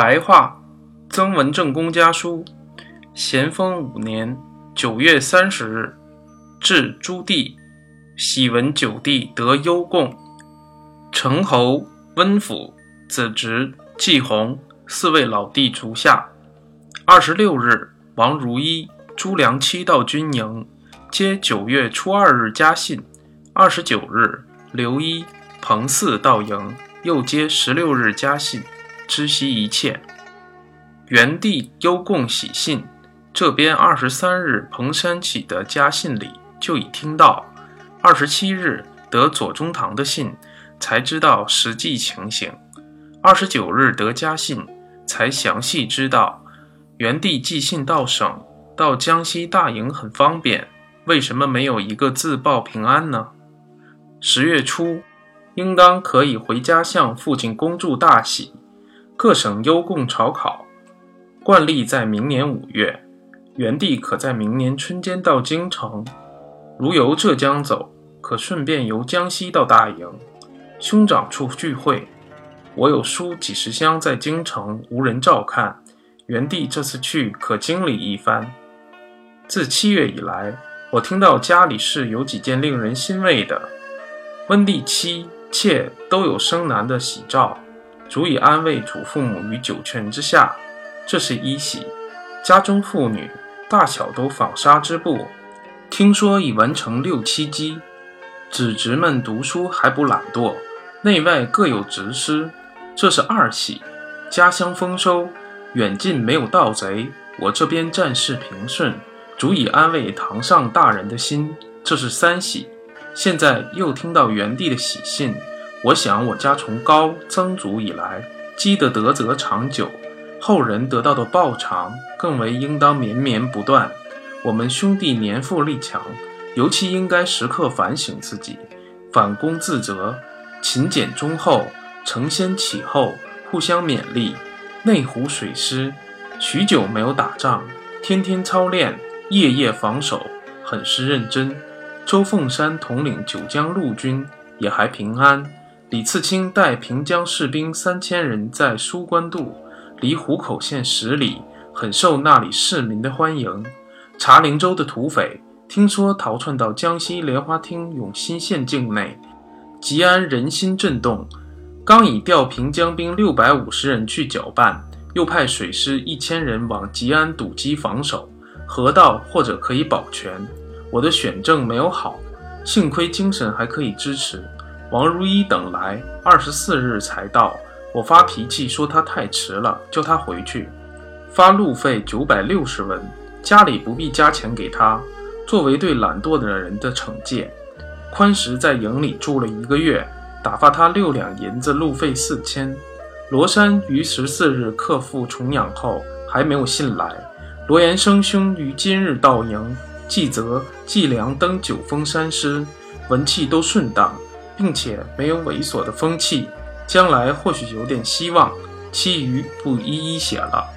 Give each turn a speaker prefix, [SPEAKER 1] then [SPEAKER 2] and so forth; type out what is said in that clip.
[SPEAKER 1] 白话，曾文正公家书。咸丰五年九月三十日，至朱棣，喜闻九弟得优贡，成侯温府子侄季弘四位老弟足下。二十六日，王如一、朱良七到军营，皆九月初二日加信。二十九日，刘一、彭四到营，又皆十六日加信。知悉一切。元帝幽贡喜信，这边二十三日彭山起的家信里就已听到，二十七日得左宗棠的信，才知道实际情形。二十九日得家信，才详细知道，元帝寄信到省，到江西大营很方便，为什么没有一个字报平安呢？十月初，应当可以回家向父亲恭祝大喜。各省优贡朝考，惯例在明年五月。元帝可在明年春间到京城。如由浙江走，可顺便由江西到大营，兄长处聚会。我有书几十箱在京城，无人照看。元帝这次去，可经理一番。自七月以来，我听到家里事有几件令人欣慰的，温帝妻妾都有生男的喜兆。足以安慰祖父母于九泉之下，这是一喜。家中妇女大小都纺纱织布，听说已完成六七机。子侄们读书还不懒惰，内外各有执师，这是二喜。家乡丰收，远近没有盗贼，我这边战事平顺，足以安慰堂上大人的心，这是三喜。现在又听到元帝的喜信。我想，我家从高曾祖以来积的德泽长久，后人得到的报偿更为应当绵绵不断。我们兄弟年富力强，尤其应该时刻反省自己，反躬自责，勤俭忠厚，承先启后，互相勉励。内湖水师许久没有打仗，天天操练，夜夜防守，很是认真。周凤山统领九江陆军也还平安。李次清带平江士兵三千人在苏关渡，离湖口县十里，很受那里市民的欢迎。茶陵州的土匪听说逃窜到江西莲花厅永新县境内，吉安人心震动，刚已调平江兵六百五十人去搅拌，又派水师一千人往吉安堵击防守，河道或者可以保全。我的选政没有好，幸亏精神还可以支持。王如一等来，二十四日才到。我发脾气说他太迟了，叫他回去。发路费九百六十文，家里不必加钱给他，作为对懒惰的人的惩戒。宽石在营里住了一个月，打发他六两银子路费四千。罗山于十四日克复重养后，还没有信来。罗延生兄于今日到营，季泽、季良登九峰山师，文气都顺当。并且没有猥琐的风气，将来或许有点希望，其余不一一写了。